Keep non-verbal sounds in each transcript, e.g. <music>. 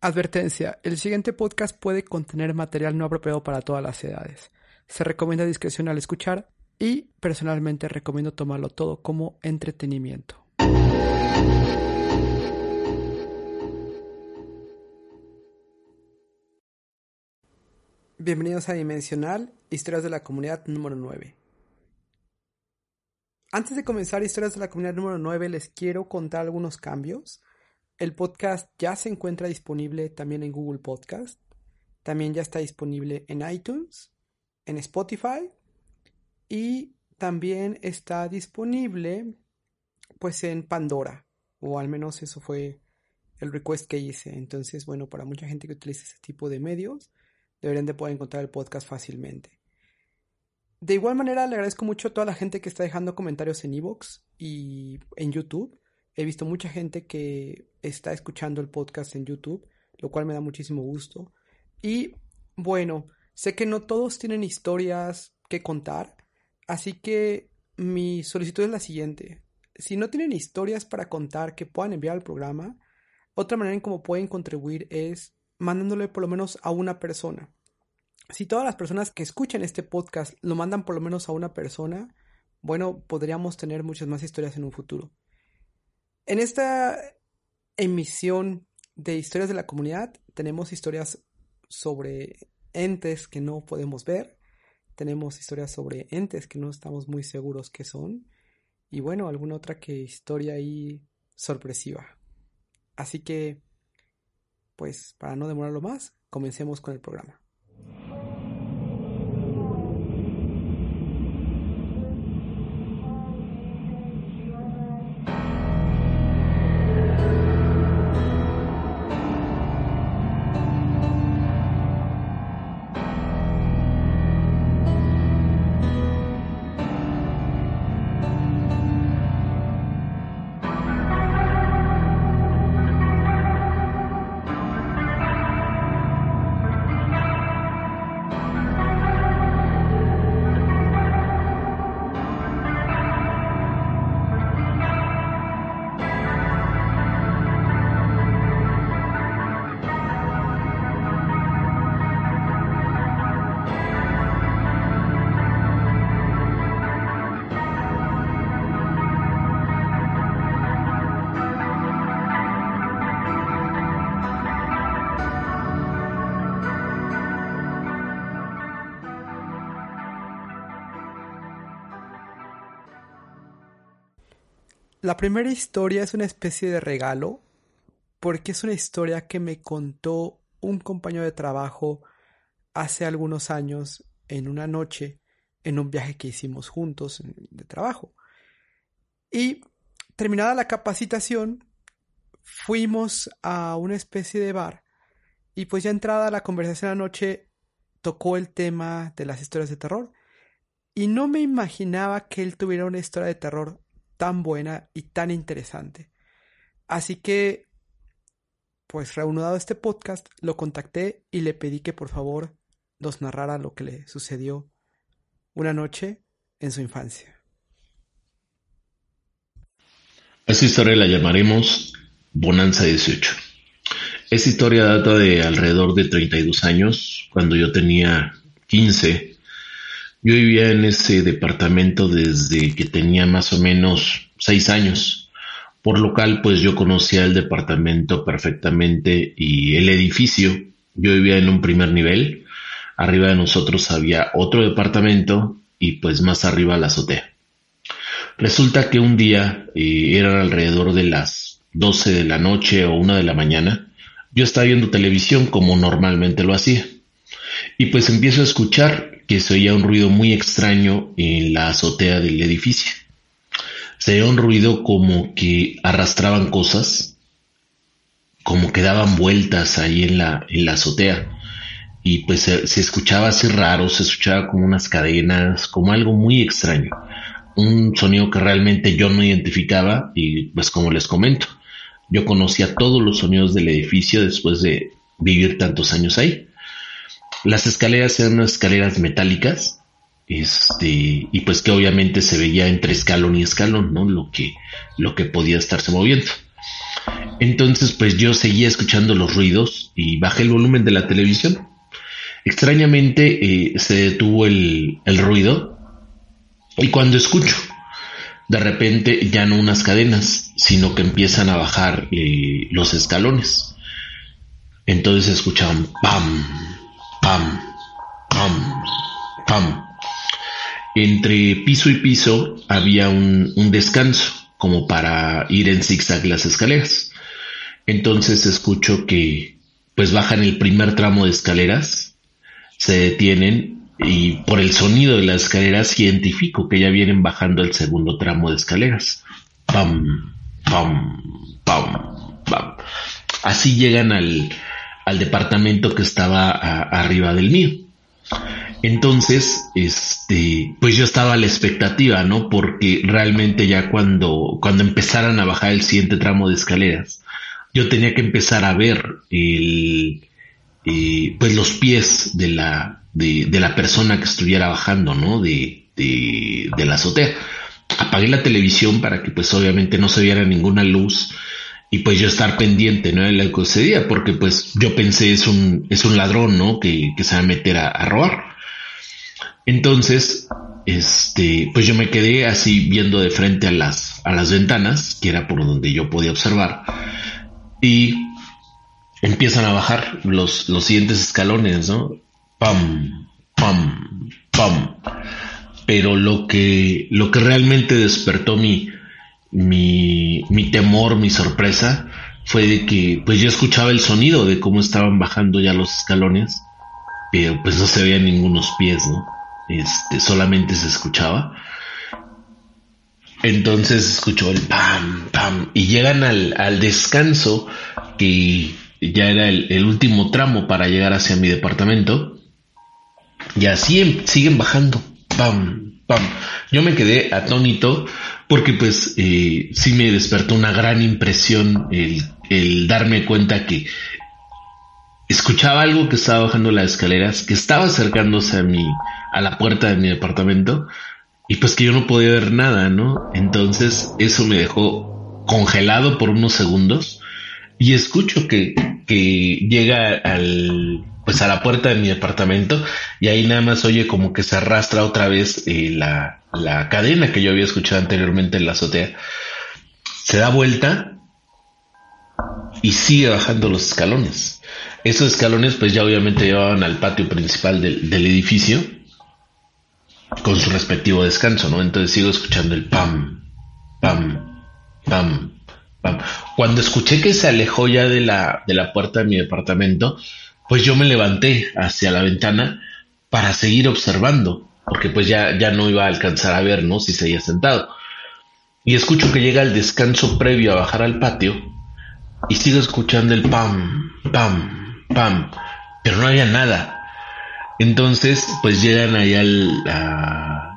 Advertencia, el siguiente podcast puede contener material no apropiado para todas las edades. Se recomienda discreción al escuchar y personalmente recomiendo tomarlo todo como entretenimiento. Bienvenidos a Dimensional, Historias de la Comunidad número 9. Antes de comenzar Historias de la Comunidad número 9 les quiero contar algunos cambios. El podcast ya se encuentra disponible también en Google Podcast. También ya está disponible en iTunes, en Spotify y también está disponible pues en Pandora o al menos eso fue el request que hice. Entonces, bueno, para mucha gente que utiliza ese tipo de medios, deberían de poder encontrar el podcast fácilmente. De igual manera, le agradezco mucho a toda la gente que está dejando comentarios en Evox y en YouTube. He visto mucha gente que está escuchando el podcast en YouTube, lo cual me da muchísimo gusto. Y bueno, sé que no todos tienen historias que contar, así que mi solicitud es la siguiente. Si no tienen historias para contar que puedan enviar al programa, otra manera en cómo pueden contribuir es mandándole por lo menos a una persona. Si todas las personas que escuchan este podcast lo mandan por lo menos a una persona, bueno, podríamos tener muchas más historias en un futuro. En esta emisión de historias de la comunidad tenemos historias sobre entes que no podemos ver, tenemos historias sobre entes que no estamos muy seguros que son y bueno, alguna otra que historia ahí sorpresiva. Así que, pues para no demorarlo más, comencemos con el programa. La primera historia es una especie de regalo porque es una historia que me contó un compañero de trabajo hace algunos años en una noche en un viaje que hicimos juntos de trabajo. Y terminada la capacitación, fuimos a una especie de bar y pues ya entrada la conversación anoche tocó el tema de las historias de terror y no me imaginaba que él tuviera una historia de terror tan buena y tan interesante. Así que, pues reanudado este podcast, lo contacté y le pedí que por favor nos narrara lo que le sucedió una noche en su infancia. Esta historia la llamaremos Bonanza 18. Esta historia data de alrededor de 32 años, cuando yo tenía 15 yo vivía en ese departamento desde que tenía más o menos seis años. Por lo cual, pues yo conocía el departamento perfectamente y el edificio. Yo vivía en un primer nivel. Arriba de nosotros había otro departamento y pues más arriba la azotea. Resulta que un día, eh, eran alrededor de las 12 de la noche o una de la mañana, yo estaba viendo televisión como normalmente lo hacía. Y pues empiezo a escuchar que se oía un ruido muy extraño en la azotea del edificio. Se oía un ruido como que arrastraban cosas, como que daban vueltas ahí en la, en la azotea. Y pues se, se escuchaba así raro, se escuchaba como unas cadenas, como algo muy extraño. Un sonido que realmente yo no identificaba y pues como les comento, yo conocía todos los sonidos del edificio después de vivir tantos años ahí. Las escaleras eran unas escaleras metálicas, este, y pues que obviamente se veía entre escalón y escalón, ¿no? Lo que, lo que podía estarse moviendo. Entonces, pues yo seguía escuchando los ruidos y bajé el volumen de la televisión. Extrañamente eh, se detuvo el, ruido y cuando escucho, de repente ya no unas cadenas, sino que empiezan a bajar eh, los escalones. Entonces escuchaban pam, pam, pam, pam. Entre piso y piso había un, descanso, como para ir en zigzag las escaleras. Entonces escucho que pues bajan el primer tramo de escaleras, se detienen y por el sonido de las escaleras identifico que ya vienen bajando el segundo tramo de escaleras. Pam, pam, pam, pam. Así llegan al, al departamento que estaba arriba del mío. Entonces, este, pues yo estaba a la expectativa, ¿no? Porque realmente ya cuando, cuando empezaran a bajar el siguiente tramo de escaleras, yo tenía que empezar a ver el, eh, pues los pies de la, de, la persona que estuviera bajando, ¿no? De, de, de la azotea. Apagué la televisión para que pues obviamente no se viera ninguna luz y pues yo estar pendiente, ¿no? De lo que sucedía, porque pues yo pensé es un, es un ladrón, ¿no? Que, que se va a meter a, a, robar. Entonces, este, pues yo me quedé así viendo de frente a las, a las ventanas, que era por donde yo podía observar y empiezan a bajar los, los siguientes escalones, ¿no? Pam, pam, pam. Pero lo que, lo que realmente despertó mi, mi, mi temor, mi sorpresa, fue de que pues yo escuchaba el sonido de cómo estaban bajando ya los escalones, pero pues no se veían ningunos pies, ¿no? Este, solamente se escuchaba. Entonces escuchó el pam, pam, y llegan al, al descanso, que ya era el, último tramo para llegar hacia mi departamento, y así em, siguen bajando, pam, pam. Yo me quedé atónito porque pues eh, sí me despertó una gran impresión el, el darme cuenta que escuchaba algo que estaba bajando las escaleras, que estaba acercándose a mi, a la puerta de mi departamento, y pues que yo no podía ver nada, ¿no? Entonces eso me dejó congelado por unos segundos y escucho que, que llega al, pues a la puerta de mi departamento y ahí nada más oye como que se arrastra otra vez eh, la, la cadena que yo había escuchado anteriormente en la azotea. Se da vuelta y sigue bajando los escalones. Esos escalones pues ya obviamente llevaban al patio principal del, del edificio con su respectivo descanso, ¿no? Entonces sigo escuchando el pam, pam, pam, pam. Cuando escuché que se alejó ya de la, de la puerta de mi departamento, pues yo me levanté hacia la ventana para seguir observando, porque pues ya, ya no iba a alcanzar a ver, ¿no? Si seguía sentado. Y escucho que llega el descanso previo a bajar al patio y sigo escuchando el pam, pam, pam, pero no había nada. Entonces, pues llegan ahí al,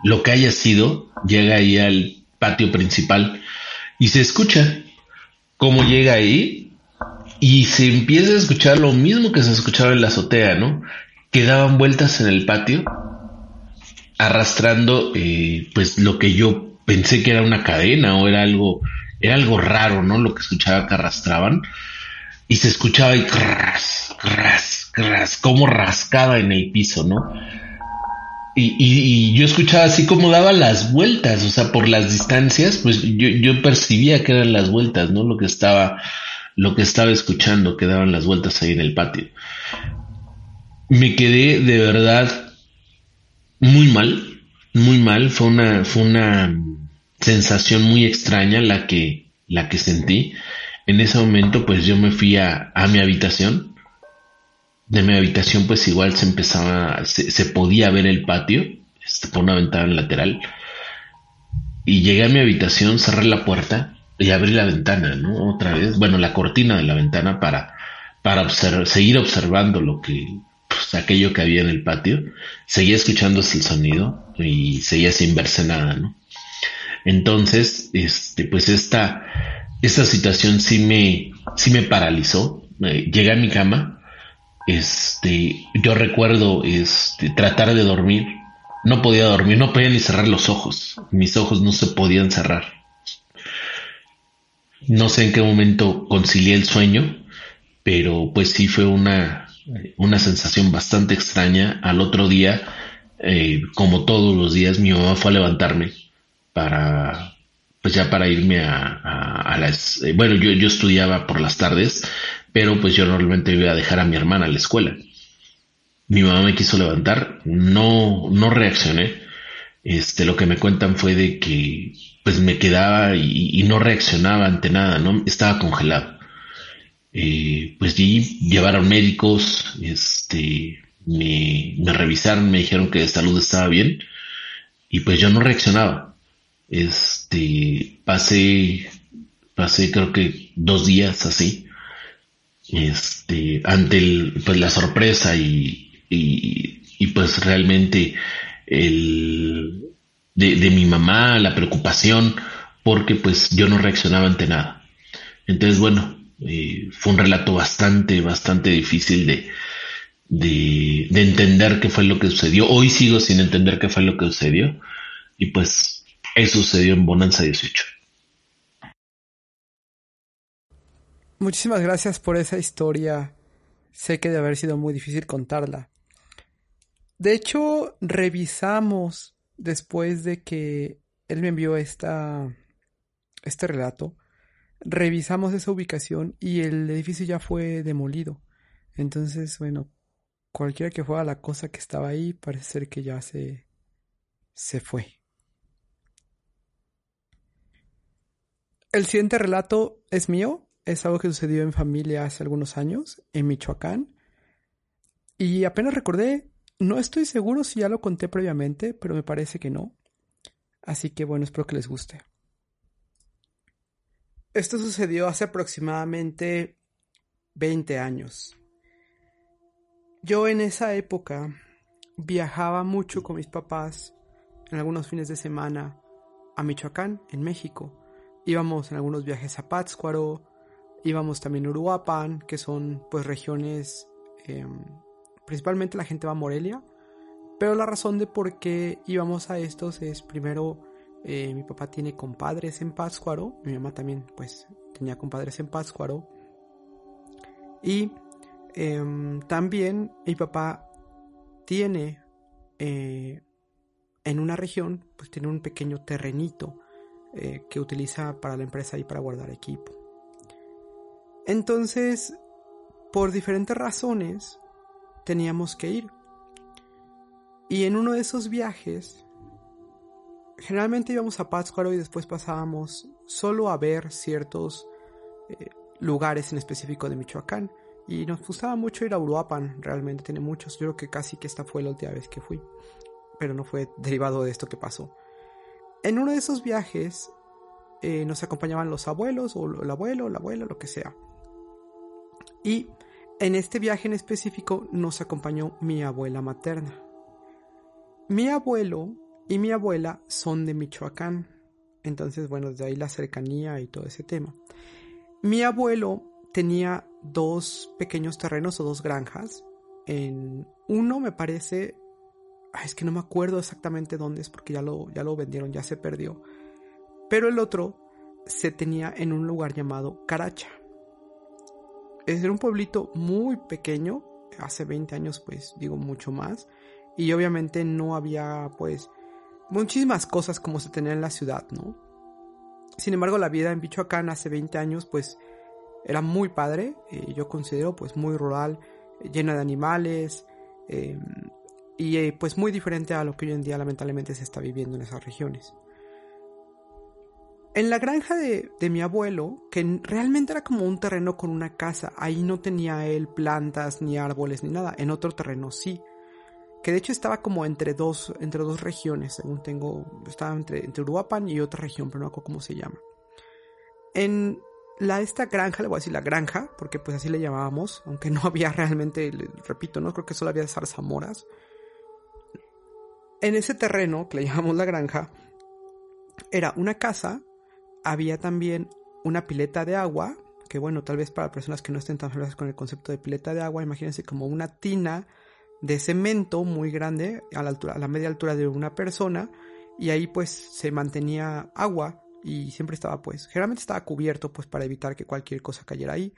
lo que haya sido, llega ahí al patio principal y se escucha cómo llega ahí y se empieza a escuchar lo mismo que se escuchaba en la azotea, ¿no? Que daban vueltas en el patio, arrastrando, eh, pues lo que yo pensé que era una cadena o era algo, era algo raro, ¿no? Lo que escuchaba que arrastraban y se escuchaba y cras, cras, cras, como rascaba en el piso, ¿no? Y, yo escuchaba así como daba las vueltas, o sea, por las distancias, pues yo, yo percibía que eran las vueltas, ¿no? Lo que estaba, lo que estaba escuchando, que daban las vueltas ahí en el patio. Me quedé de verdad muy mal, muy mal, fue una, fue una sensación muy extraña la que, la que sentí en ese momento pues yo me fui a, mi habitación. De mi habitación pues igual se empezaba, se, podía ver el patio, este, por una ventana lateral. Y llegué a mi habitación, cerré la puerta y abrí la ventana, ¿no? Otra vez, bueno, la cortina de la ventana para, para seguir observando lo que, aquello que había en el patio. Seguía escuchándose el sonido y seguía sin verse nada, ¿no? Entonces, este, pues esta, esta situación sí me, sí me paralizó. llegué a mi cama. Este, yo recuerdo, este, tratar de dormir. No podía dormir, no podía ni cerrar los ojos. Mis ojos no se podían cerrar. No sé en qué momento concilié el sueño, pero pues sí fue una, una sensación bastante extraña. Al otro día, eh, como todos los días, mi mamá fue a levantarme para, pues ya para irme a, las, eh, bueno, yo, yo estudiaba por las tardes, pero pues yo normalmente iba a dejar a mi hermana a la escuela. Mi mamá me quiso levantar, no, no reaccioné. Este, lo que me cuentan fue de que pues me quedaba y, no reaccionaba ante nada, ¿no? Estaba congelado. Eh, pues di, llevaron médicos, este, me, revisaron, me dijeron que de salud estaba bien y pues yo no reaccionaba. Este, pasé, pasé creo que dos días así, este, ante pues la sorpresa y, y, y pues realmente el, de, de, mi mamá, la preocupación, porque pues yo no reaccionaba ante nada. Entonces, bueno, eh, fue un relato bastante, bastante difícil de, de, de entender qué fue lo que sucedió. Hoy sigo sin entender qué fue lo que sucedió. Y pues eso sucedió en Bonanza 18. Muchísimas gracias por esa historia. Sé que debe haber sido muy difícil contarla. De hecho, revisamos después de que él me envió esta, este relato. Revisamos esa ubicación y el edificio ya fue demolido. Entonces, bueno, cualquiera que fuera la cosa que estaba ahí, parece ser que ya se, se fue. El siguiente relato es mío, es algo que sucedió en familia hace algunos años, en Michoacán. Y apenas recordé, no estoy seguro si ya lo conté previamente, pero me parece que no. Así que bueno, espero que les guste. Esto sucedió hace aproximadamente 20 años. Yo en esa época viajaba mucho con mis papás en algunos fines de semana a Michoacán, en México. Íbamos en algunos viajes a Pátzcuaro, íbamos también a Uruapan, que son pues regiones, em, principalmente la gente va a Morelia, pero la razón de por qué íbamos a estos es primero eh, mi papá tiene compadres en Pátzcuaro, mi mamá también pues tenía compadres en Pátzcuaro y em, también mi papá tiene eh, en una región pues tiene un pequeño terrenito eh, que utiliza para la empresa y para guardar equipo. Entonces, por diferentes razones, teníamos que ir. Y en uno de esos viajes, generalmente íbamos a Pátzcuaro y después pasábamos solo a ver ciertos eh, lugares en específico de Michoacán. Y nos gustaba mucho ir a Uruapan, realmente tiene muchos. Yo creo que casi que esta fue la última vez que fui. Pero no fue derivado de esto que pasó. En uno de esos viajes eh, nos acompañaban los abuelos o el abuelo, la abuela, lo que sea. Y en este viaje en específico nos acompañó mi abuela materna. Mi abuelo y mi abuela son de Michoacán. Entonces, bueno, desde ahí la cercanía y todo ese tema. Mi abuelo tenía dos pequeños terrenos o dos granjas. En uno me parece es que no me acuerdo exactamente dónde es porque ya lo, ya lo vendieron, ya se perdió. Pero el otro se tenía en un lugar llamado Caracha. Es un pueblito muy pequeño, hace 20 años pues digo mucho más. Y obviamente no había pues muchísimas cosas como se tenía en la ciudad, ¿no? Sin embargo la vida en Michoacán hace 20 años pues era muy padre, eh, yo considero pues muy rural, llena de animales, eh, y eh, pues muy diferente a lo que hoy en día lamentablemente se está viviendo en esas regiones. En la granja de, mi abuelo, que realmente era como un terreno con una casa, ahí no tenía él plantas ni árboles ni nada, en otro terreno sí, que de hecho estaba como entre dos, entre dos regiones, según tengo, estaba entre, entre Uruapan y otra región, pero no acuerdo cómo se llama. En la, esta granja, le voy a decir la granja, porque pues así le llamábamos, aunque no <laughs> había realmente, repito, no creo que solo había zarzamoras, en ese terreno, que le <laughs> llamamos la granja, era una casa, había también una pileta de agua, que bueno, tal vez para personas que no estén tan familiares con el concepto de pileta de agua, imagínense como una tina de cemento muy grande, a la, altura, a la media altura de una persona, y ahí pues se mantenía agua y siempre estaba pues, generalmente estaba cubierto pues para evitar que cualquier cosa cayera ahí.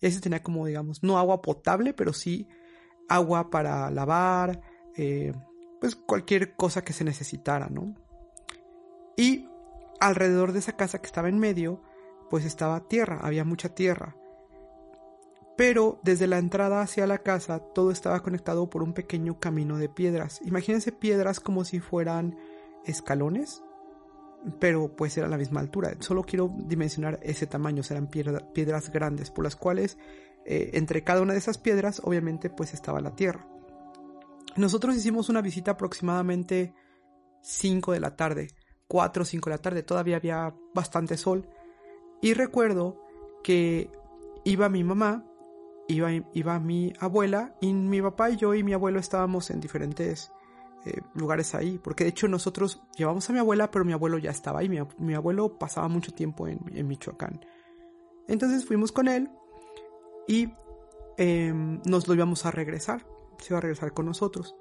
Y ese tenía como digamos, no agua potable, pero sí agua para lavar, eh, pues cualquier cosa que se necesitara, ¿no? Y alrededor de esa casa que estaba en medio, pues estaba tierra, había mucha tierra. Pero desde la entrada hacia la casa todo estaba conectado por un pequeño camino de piedras. Imagínense piedras como si fueran escalones, pero pues era la misma altura. Solo quiero dimensionar ese tamaño, serán piedras grandes por las cuales eh, entre cada una de esas piedras obviamente pues estaba la tierra. Nosotros hicimos una visita aproximadamente 5 de la tarde, 4 o 5 de la tarde, todavía había bastante sol y recuerdo que iba mi mamá, iba, iba mi abuela y mi papá y yo y mi abuelo estábamos en diferentes eh, lugares ahí. Porque de hecho nosotros llevamos a mi abuela, pero mi abuelo ya estaba ahí. Mi, abuelo pasaba mucho tiempo en, Michoacán. Entonces fuimos con él y em, nos lo íbamos a regresar. Se iba a regresar con nosotros.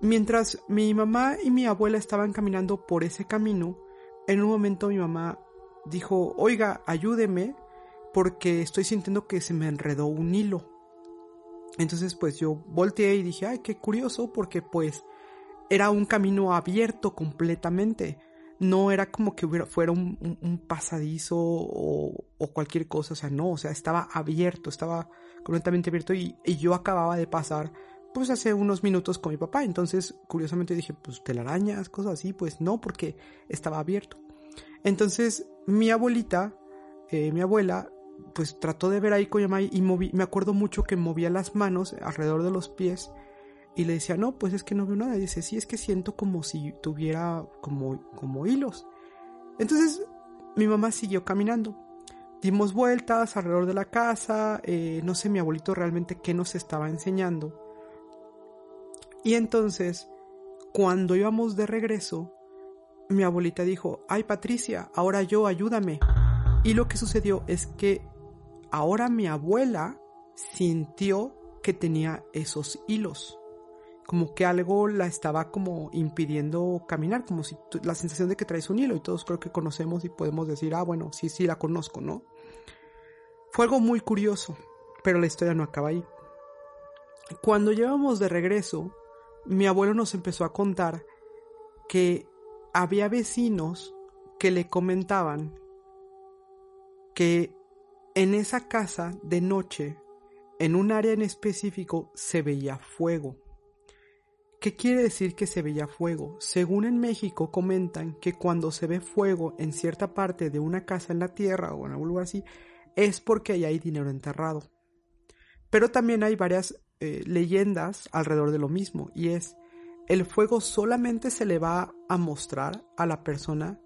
Mientras mi mamá y mi abuela estaban caminando por ese camino, en un momento mi mamá dijo, oiga, ayúdeme porque estoy sintiendo que se me enredó un hilo. Entonces pues yo volteé y dije, ay, qué curioso porque pues era un camino abierto completamente. No era como que fuera un, pasadizo o, cualquier cosa, o sea, no, o sea, estaba abierto, estaba completamente abierto y, y yo acababa de pasar pues hace unos minutos con mi papá. Entonces, curiosamente dije, pues telarañas, cosas así, pues no, porque estaba abierto. Entonces, mi abuelita, eh, mi abuela, pues trató de ver con mi y me acuerdo mucho que movía las manos alrededor de los pies y le decía, no, pues es que no veo nada. Y dice, sí, es que siento como si tuviera como, como hilos. Entonces, mi mamá siguió caminando. Dimos vueltas alrededor de la casa, eh, no sé mi abuelito realmente qué nos estaba enseñando. Y entonces, cuando íbamos de regreso, mi abuelita dijo, ay Patricia, ahora yo, ayúdame. Y lo que sucedió es que ahora mi abuela sintió que tenía esos hilos. Como que algo la estaba como impidiendo caminar, como si la sensación de que traes un hilo y todos creo que conocemos y podemos decir, ah, bueno, sí, sí, la conozco, ¿no? Fue algo muy curioso, pero la historia no acaba ahí. Cuando llevamos de regreso, mi abuelo nos empezó a contar que había vecinos que le comentaban que en esa casa de noche, en un área en específico, se veía fuego. ¿Qué quiere decir que se veía fuego? Según en México comentan que cuando se ve fuego en cierta parte de una casa en la tierra o en algún lugar así, es porque ahí hay dinero enterrado. Pero también hay varias eh, leyendas alrededor de lo mismo y es el fuego solamente se le va a mostrar a la persona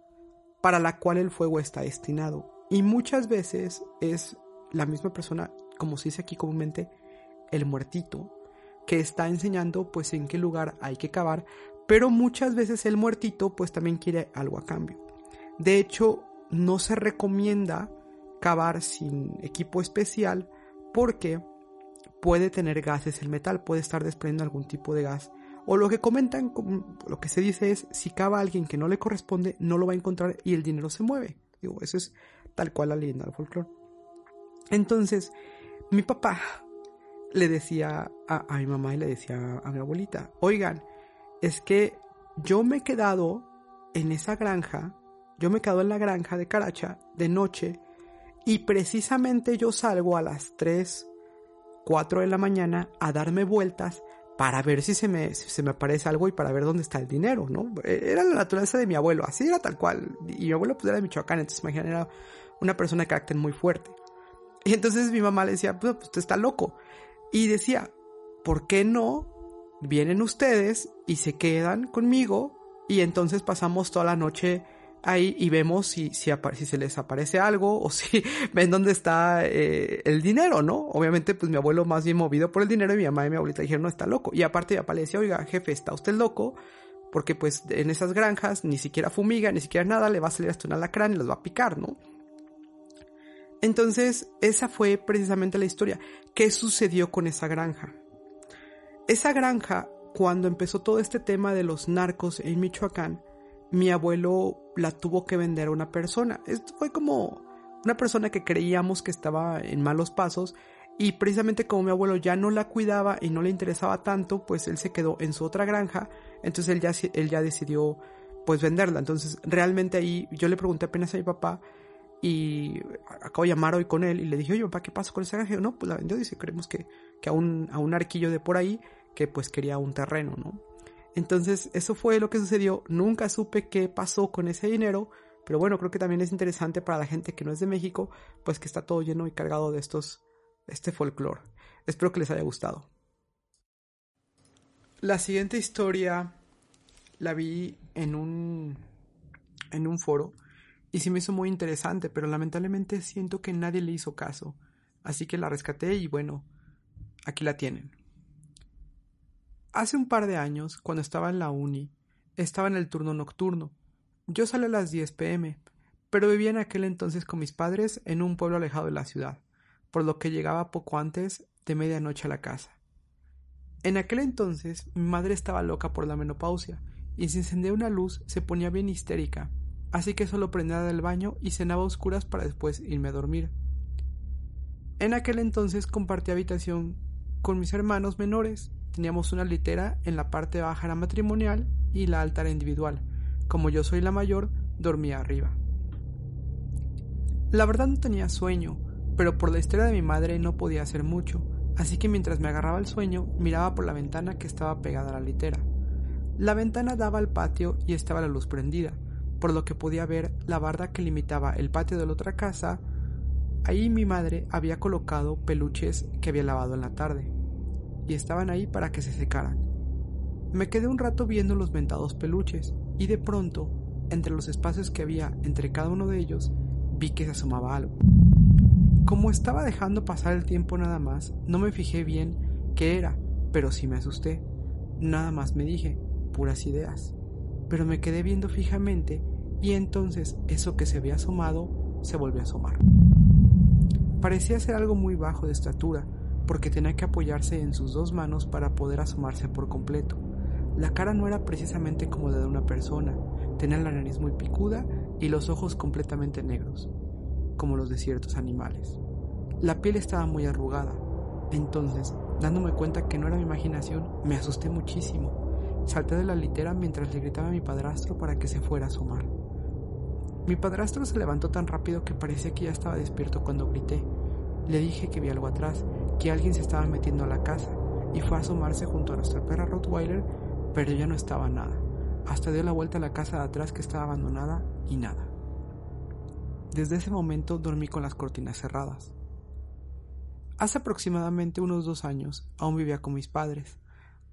para la cual el fuego está destinado. Y muchas veces es la misma persona, como se dice aquí comúnmente, el muertito, que está enseñando pues en qué lugar hay que cavar, pero muchas veces el muertito pues también quiere algo a cambio. De hecho, no se recomienda cavar sin equipo especial porque puede tener gases el metal, puede estar desprendiendo algún tipo de gas o lo que comentan, lo que se dice es, si cava alguien que no le corresponde, no lo va a encontrar y el dinero se mueve. Digo, eso es tal cual la leyenda del folclore. Entonces, mi papá le decía a, mi mamá y le decía a mi abuelita, oigan, es que yo me he quedado en esa granja, yo me he quedado en la granja de Caracha de noche y precisamente yo salgo a las 3, 4 de la mañana a darme vueltas para ver si se me, se me aparece algo y para ver dónde está el dinero, ¿no? E, era la naturaleza de mi abuelo, así era tal cual. Y mi abuelo pues era de Michoacán, entonces imagínate, era una persona de carácter muy fuerte. Y entonces mi mamá le decía, pues usted está loco. Y decía, ¿por qué no vienen ustedes y se quedan conmigo y entonces pasamos toda la noche ahí y vemos si, si, se les aparece algo o <laughs> si ven dónde está eh, el dinero, ¿no? Obviamente, pues mi abuelo más bien movido por el dinero y mi mamá y mi abuelita dijeron, no, está loco. Y aparte mi papá le decía, oiga, jefe, ¿está usted loco? Porque pues en esas granjas ni siquiera fumiga, ni siquiera nada, le va a salir hasta un alacrán y los va a picar, ¿no? Entonces, esa fue precisamente la historia. ¿Qué sucedió con esa granja? Esa granja, cuando empezó todo este tema de los narcos en Michoacán, mi abuelo la tuvo que vender a una persona. Esto fue como una persona que creíamos que estaba en malos pasos y precisamente como mi abuelo ya no la cuidaba y no le interesaba tanto, pues él se quedó en su otra granja, entonces él ya, él ya decidió pues venderla. Entonces realmente ahí yo le pregunté apenas a mi papá y acabo de llamar hoy con él y le dije, oye papá, ¿qué pasó con esa granja? no, pues la vendió, dice, creemos que, que a, un, a un arquillo de por ahí que pues quería un terreno, ¿no? Entonces eso fue lo que sucedió, nunca supe qué pasó con ese dinero, pero bueno, creo que también es interesante para la gente que no es de México, pues que está todo lleno y cargado de estos este folclore. Espero que les haya gustado. La siguiente historia la vi en un en un foro y sí me hizo muy interesante, pero lamentablemente siento que nadie le hizo caso, así que la rescaté y bueno, aquí la tienen. Hace un par de años, cuando estaba en la uni, estaba en el turno nocturno. Yo salí a las 10 pm, pero vivía en aquel entonces con mis padres en un pueblo alejado de la ciudad por lo que llegaba poco antes de medianoche a la casa. En aquel entonces mi madre estaba loca por la menopausia, y si encendía una luz se ponía bien histérica, así que solo prendía del baño y cenaba a oscuras para después irme a dormir. En aquel entonces compartí habitación con mis hermanos menores. Teníamos una litera en la parte baja la matrimonial y la alta era individual. Como yo soy la mayor, dormía arriba. La verdad no tenía sueño, pero por la historia de mi madre no podía hacer mucho, así que mientras me agarraba el sueño miraba por la ventana que estaba pegada a la litera. La ventana daba al patio y estaba la luz prendida, por lo que podía ver la barda que limitaba el patio de la otra casa. Ahí mi madre había colocado peluches que había lavado en la tarde, y estaban ahí para que se secaran. Me quedé un rato viendo los ventados peluches, y de pronto, entre los espacios que había entre cada uno de ellos, vi que se asomaba algo. Como estaba dejando pasar el tiempo nada más, no me fijé bien qué era, pero sí me asusté. Nada más me dije, puras ideas. Pero me quedé viendo fijamente y entonces eso que se había asomado se volvió a asomar. Parecía ser algo muy bajo de estatura, porque tenía que apoyarse en sus dos manos para poder asomarse por completo. La cara no era precisamente como la de una persona, tenía la nariz muy picuda y los ojos completamente negros como los de ciertos animales. La piel estaba muy arrugada. Entonces, dándome cuenta que no era mi imaginación, me asusté muchísimo. Salté de la litera mientras le gritaba a mi padrastro para que se fuera a asomar. Mi padrastro se levantó tan rápido que parecía que ya estaba despierto cuando grité. Le dije que vi algo atrás, que alguien se estaba metiendo a la casa, y fue a asomarse junto a nuestra perra Rottweiler, pero ya no estaba nada. Hasta dio la vuelta a la casa de atrás que estaba abandonada y nada. Desde ese momento dormí con las cortinas cerradas. Hace aproximadamente unos dos años aún vivía con mis padres.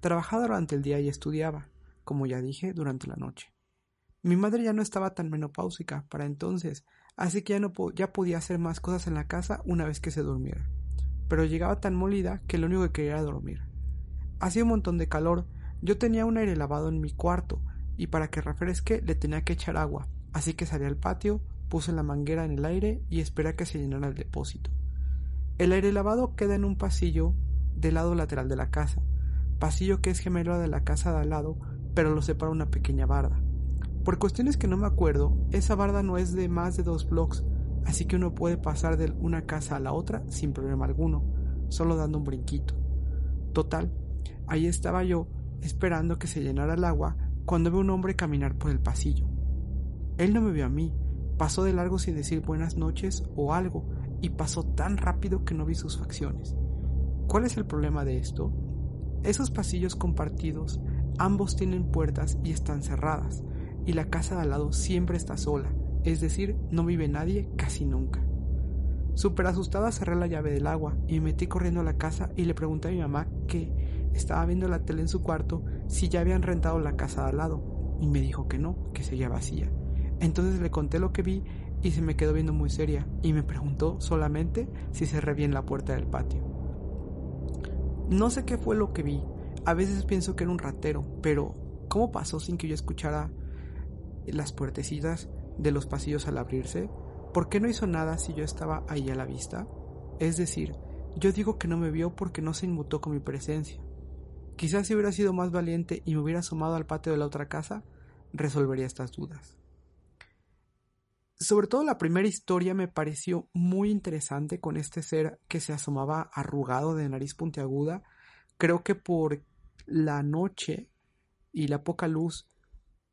Trabajaba durante el día y estudiaba, como ya dije, durante la noche. Mi madre ya no estaba tan menopáusica para entonces, así que ya, no ya podía hacer más cosas en la casa una vez que se durmiera. Pero llegaba tan molida que lo único que quería era dormir. Hacía un montón de calor, yo tenía un aire lavado en mi cuarto, y para que refresque le tenía que echar agua, así que salí al patio, Puse la manguera en el aire y esperé a que se llenara el depósito. El aire lavado queda en un pasillo del lado lateral de la casa, pasillo que es gemelo de la casa de al lado, pero lo separa una pequeña barda. Por cuestiones que no me acuerdo, esa barda no es de más de dos blocks, así que uno puede pasar de una casa a la otra sin problema alguno, solo dando un brinquito. Total, ahí estaba yo, esperando que se llenara el agua, cuando veo un hombre caminar por el pasillo. Él no me vio a mí, Pasó de largo sin decir buenas noches o algo, y pasó tan rápido que no vi sus facciones. ¿Cuál es el problema de esto? Esos pasillos compartidos, ambos tienen puertas y están cerradas, y la casa de al lado siempre está sola, es decir, no vive nadie casi nunca. Súper asustada cerré la llave del agua y me metí corriendo a la casa y le pregunté a mi mamá que estaba viendo la tele en su cuarto si ya habían rentado la casa de al lado, y me dijo que no, que seguía vacía. Entonces le conté lo que vi y se me quedó viendo muy seria y me preguntó solamente si cerré bien la puerta del patio. No sé qué fue lo que vi. A veces pienso que era un ratero, pero ¿cómo pasó sin que yo escuchara las puertecitas de los pasillos al abrirse? ¿Por qué no hizo nada si yo estaba ahí a la vista? Es decir, yo digo que no me vio porque no se inmutó con mi presencia. Quizás si hubiera sido más valiente y me hubiera asomado al patio de la otra casa, resolvería estas dudas. Sobre todo la primera historia me pareció muy interesante con este ser que se asomaba arrugado de nariz puntiaguda. Creo que por la noche y la poca luz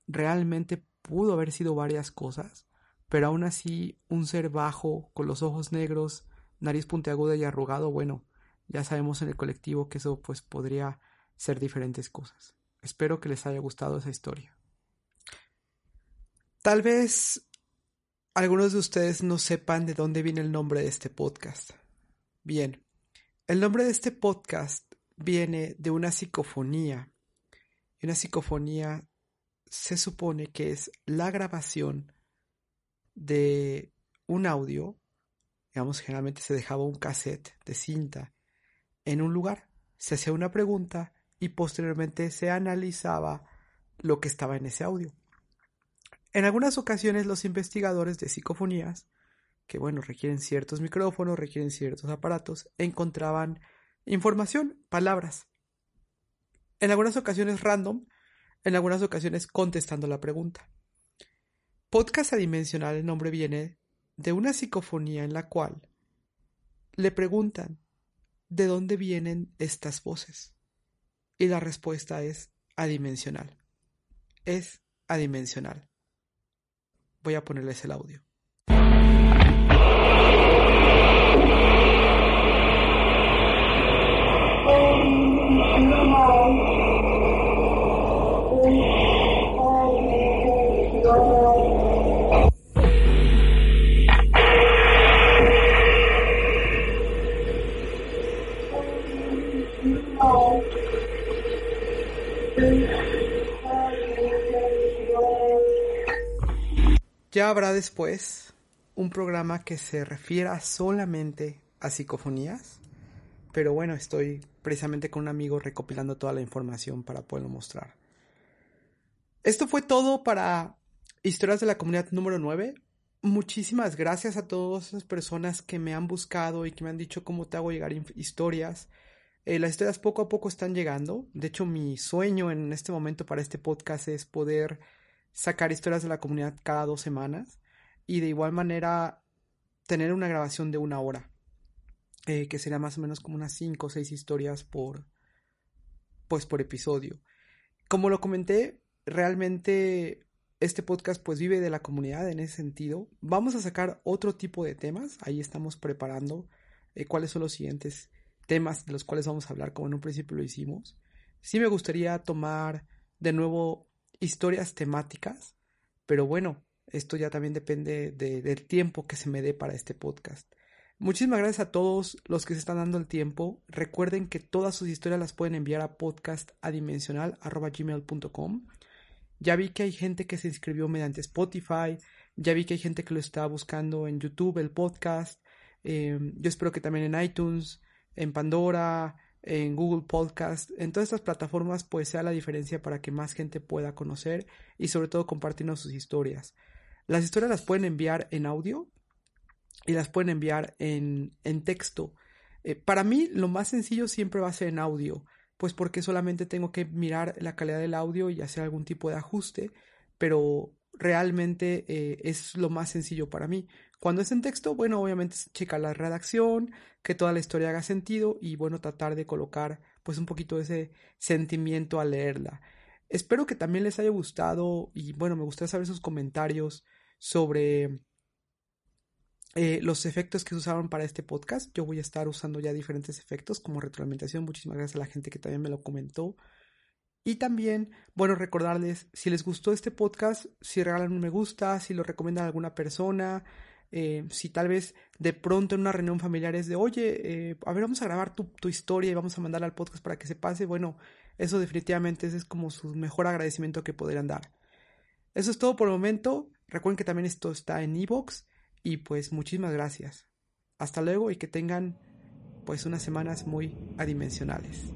realmente pudo haber sido varias cosas, pero aún así un ser bajo, con los ojos negros, nariz puntiaguda y arrugado, bueno, ya sabemos en el colectivo que eso pues podría ser diferentes cosas. Espero que les haya gustado esa historia. Tal vez algunos de ustedes no sepan de dónde viene el nombre de este podcast. Bien, el nombre de este podcast viene de una psicofonía. Una psicofonía se supone que es la grabación de un audio, digamos, generalmente se dejaba un cassette de cinta en un lugar, se hacía una pregunta y posteriormente se analizaba lo que estaba en ese audio. En algunas ocasiones los investigadores de psicofonías, que bueno, requieren ciertos micrófonos, requieren ciertos aparatos, encontraban información, palabras. En algunas ocasiones random, en algunas ocasiones contestando la pregunta. Podcast adimensional, el nombre viene de una psicofonía en la cual le preguntan ¿de dónde vienen estas voces? Y la respuesta es adimensional. Es adimensional. Voy a ponerles el audio. Ya habrá después un programa que se refiera solamente a psicofonías, pero bueno, estoy precisamente con un amigo recopilando toda la información para poderlo mostrar. Esto fue todo para Historias de la Comunidad número 9. Muchísimas gracias a todas esas personas que me han buscado y que me han dicho cómo te hago llegar historias. Eh, las historias poco a poco están llegando. De hecho, mi sueño en este momento para este podcast es poder sacar historias de la comunidad cada dos semanas y de igual manera tener una grabación de una hora, eh, que sería más o menos como unas cinco o seis historias por, pues por episodio. Como lo comenté, realmente este podcast pues vive de la comunidad en ese sentido. Vamos a sacar otro tipo de temas, ahí estamos preparando eh, cuáles son los siguientes temas de los cuales vamos a hablar, como en un principio lo hicimos. Sí me gustaría tomar de nuevo historias temáticas, pero bueno, esto ya también depende del tiempo que se me dé para este podcast. Muchísimas gracias a todos los que se están dando el tiempo. Recuerden que todas sus historias las pueden enviar a podcastadimensional.gmail.com. Ya vi que hay gente que se inscribió mediante Spotify. Ya vi que hay gente que lo está buscando en YouTube, el podcast. Eh, yo espero que también en iTunes, en Pandora, en Google Podcast, en todas estas plataformas, pues sea la diferencia para que más gente pueda conocer y sobre todo compartirnos sus historias. Las historias las pueden enviar en audio y las pueden enviar en, en texto. Eh, para mí lo más sencillo siempre va a ser en audio, pues porque solamente tengo que mirar la calidad del audio y hacer algún tipo de ajuste, pero realmente eh, es lo más sencillo para mí. Cuando es en texto, bueno, obviamente checar la redacción, que toda la historia haga sentido y bueno, tratar de colocar pues un poquito ese sentimiento al leerla. Espero que también les haya gustado y bueno, me gustaría saber sus comentarios sobre eh, los efectos que se usaron para este podcast. Yo voy a estar usando ya diferentes efectos como retroalimentación. Muchísimas gracias a la gente que también me lo comentó. Y también, bueno, recordarles, si les gustó este podcast, si regalan un me gusta, si lo recomiendan a alguna persona, eh, si tal vez de pronto en una reunión familiar es de, oye, eh, a ver, vamos a grabar tu, tu, historia y vamos a mandarla al podcast para que se pase, bueno, eso definitivamente es como su mejor agradecimiento que podrían dar. Eso es todo por el momento. Recuerden que también esto está en Evox y pues muchísimas gracias. Hasta luego y que tengan pues unas semanas muy adimensionales.